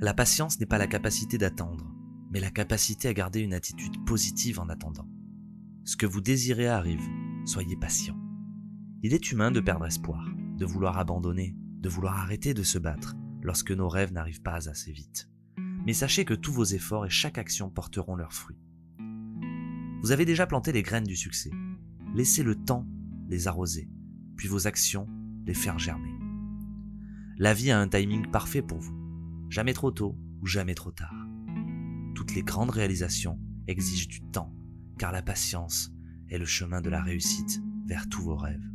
La patience n'est pas la capacité d'attendre, mais la capacité à garder une attitude positive en attendant. Ce que vous désirez arrive, soyez patient. Il est humain de perdre espoir, de vouloir abandonner, de vouloir arrêter de se battre lorsque nos rêves n'arrivent pas assez vite. Mais sachez que tous vos efforts et chaque action porteront leurs fruits. Vous avez déjà planté les graines du succès. Laissez le temps les arroser, puis vos actions les faire germer. La vie a un timing parfait pour vous. Jamais trop tôt ou jamais trop tard. Toutes les grandes réalisations exigent du temps, car la patience est le chemin de la réussite vers tous vos rêves.